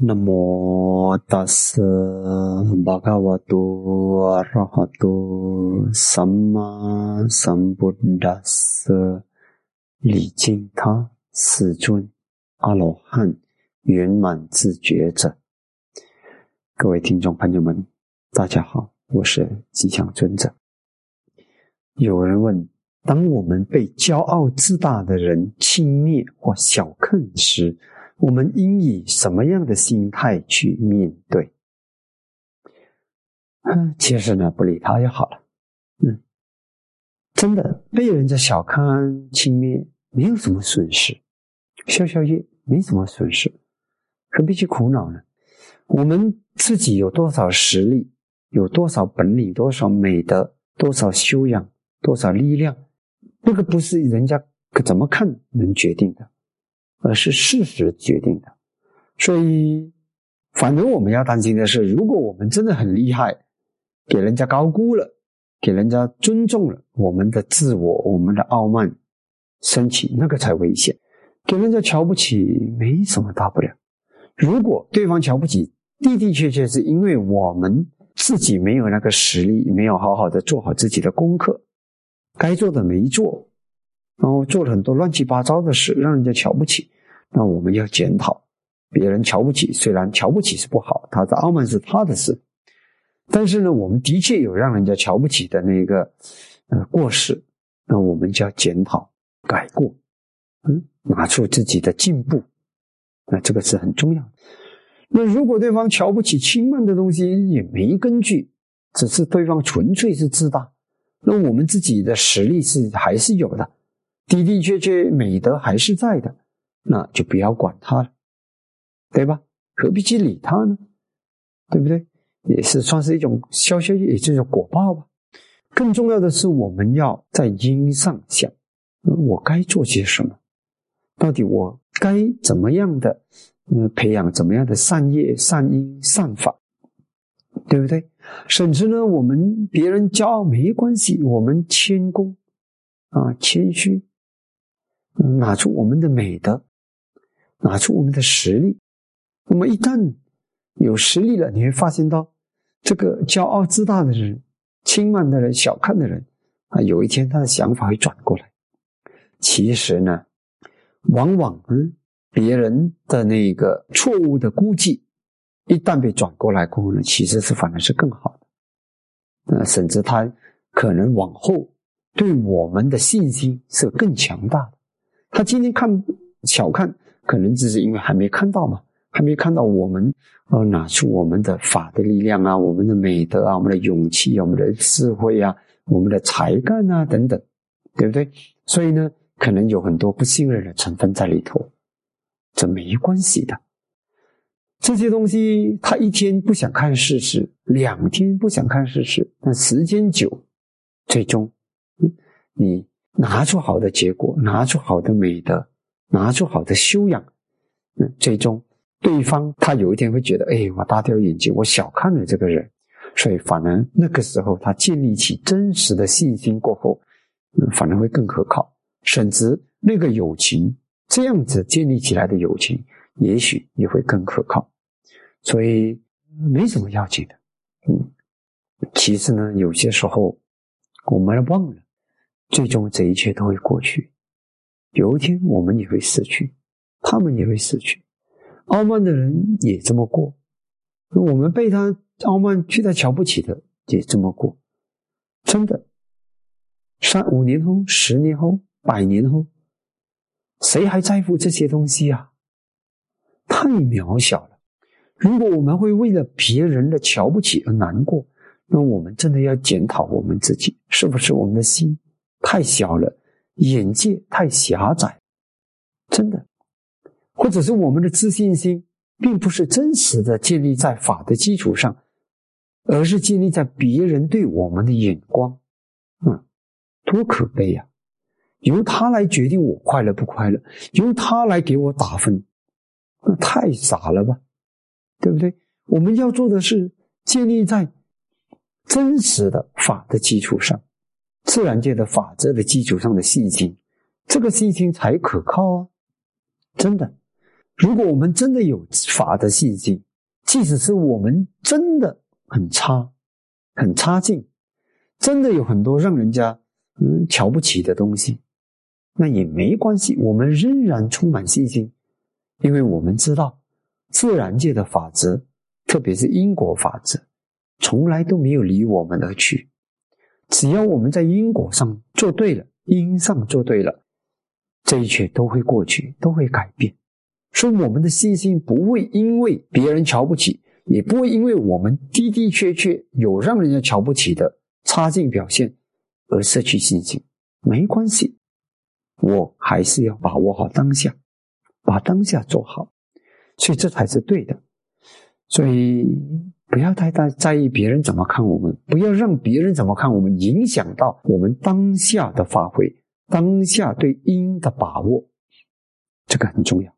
那么达斯巴嘎瓦多阿拉哈多萨玛萨布达斯礼敬他世尊阿罗汉圆满自觉者。各位听众朋友们，大家好，我是吉祥尊者。有人问：当我们被骄傲自大的人轻蔑或小看时，我们应以什么样的心态去面对？嗯，其实呢，不理他就好了。嗯，真的被人家小看、轻蔑，没有什么损失，消消业没什么损失，何必去苦恼呢？我们自己有多少实力，有多少本领，多少美德，多少修养，多少力量，那个不是人家怎么看能决定的。而是事实决定的，所以，反正我们要担心的是，如果我们真的很厉害，给人家高估了，给人家尊重了，我们的自我、我们的傲慢升起，那个才危险。给人家瞧不起没什么大不了。如果对方瞧不起，的的确确是因为我们自己没有那个实力，没有好好的做好自己的功课，该做的没做。然后做了很多乱七八糟的事，让人家瞧不起。那我们要检讨，别人瞧不起，虽然瞧不起是不好，他的傲慢是他的事，但是呢，我们的确有让人家瞧不起的那个呃过失，那我们就要检讨改过，嗯，拿出自己的进步，那这个是很重要的。那如果对方瞧不起、轻慢的东西也没根据，只是对方纯粹是自大，那我们自己的实力是还是有的。的的确确，美德还是在的，那就不要管他了，对吧？何必去理他呢？对不对？也是算是一种消消也就是果报吧。更重要的是，我们要在因上想，我该做些什么？到底我该怎么样的，嗯，培养怎么样的善业、善因、善法，对不对？甚至呢，我们别人骄傲没关系，我们谦恭啊，谦虚。拿出我们的美德，拿出我们的实力。那么一旦有实力了，你会发现到这个骄傲自大的人、轻慢的人、小看的人啊，有一天他的想法会转过来。其实呢，往往嗯，别人的那个错误的估计，一旦被转过来过后呢，其实是反而是更好的。呃，甚至他可能往后对我们的信心是更强大的。他今天看小看，可能只是因为还没看到嘛，还没看到我们呃拿出我们的法的力量啊，我们的美德啊，我们的勇气啊，我们的智慧啊，我们的才干啊等等，对不对？所以呢，可能有很多不信任的成分在里头，这没关系的。这些东西，他一天不想看事实，两天不想看事实，但时间久，最终，你。拿出好的结果，拿出好的美德，拿出好的修养，嗯，最终对方他有一天会觉得，哎，我大掉眼镜，我小看了这个人，所以反而那个时候他建立起真实的信心过后，嗯，反而会更可靠，甚至那个友情这样子建立起来的友情，也许也会更可靠，所以没什么要紧的，嗯，其实呢，有些时候我们忘了。最终，这一切都会过去。有一天，我们也会死去，他们也会死去。傲慢的人也这么过，我们被他傲慢、去他瞧不起的也这么过。真的，三五年后、十年后、百年后，谁还在乎这些东西啊？太渺小了。如果我们会为了别人的瞧不起而难过，那我们真的要检讨我们自己，是不是我们的心？太小了，眼界太狭窄，真的，或者是我们的自信心并不是真实的建立在法的基础上，而是建立在别人对我们的眼光，嗯，多可悲呀！由他来决定我快乐不快乐，由他来给我打分，那太傻了吧，对不对？我们要做的是建立在真实的法的基础上。自然界的法则的基础上的信心，这个信心才可靠啊！真的，如果我们真的有法的信心，即使是我们真的很差、很差劲，真的有很多让人家嗯瞧不起的东西，那也没关系，我们仍然充满信心，因为我们知道自然界的法则，特别是因果法则，从来都没有离我们而去。只要我们在因果上做对了，因上做对了，这一切都会过去，都会改变。说我们的信心不会因为别人瞧不起，也不会因为我们的的确确有让人家瞧不起的差劲表现而失去信心。没关系，我还是要把握好当下，把当下做好，所以这才是对的。所以不要太大在意别人怎么看我们，不要让别人怎么看我们影响到我们当下的发挥，当下对因的把握，这个很重要。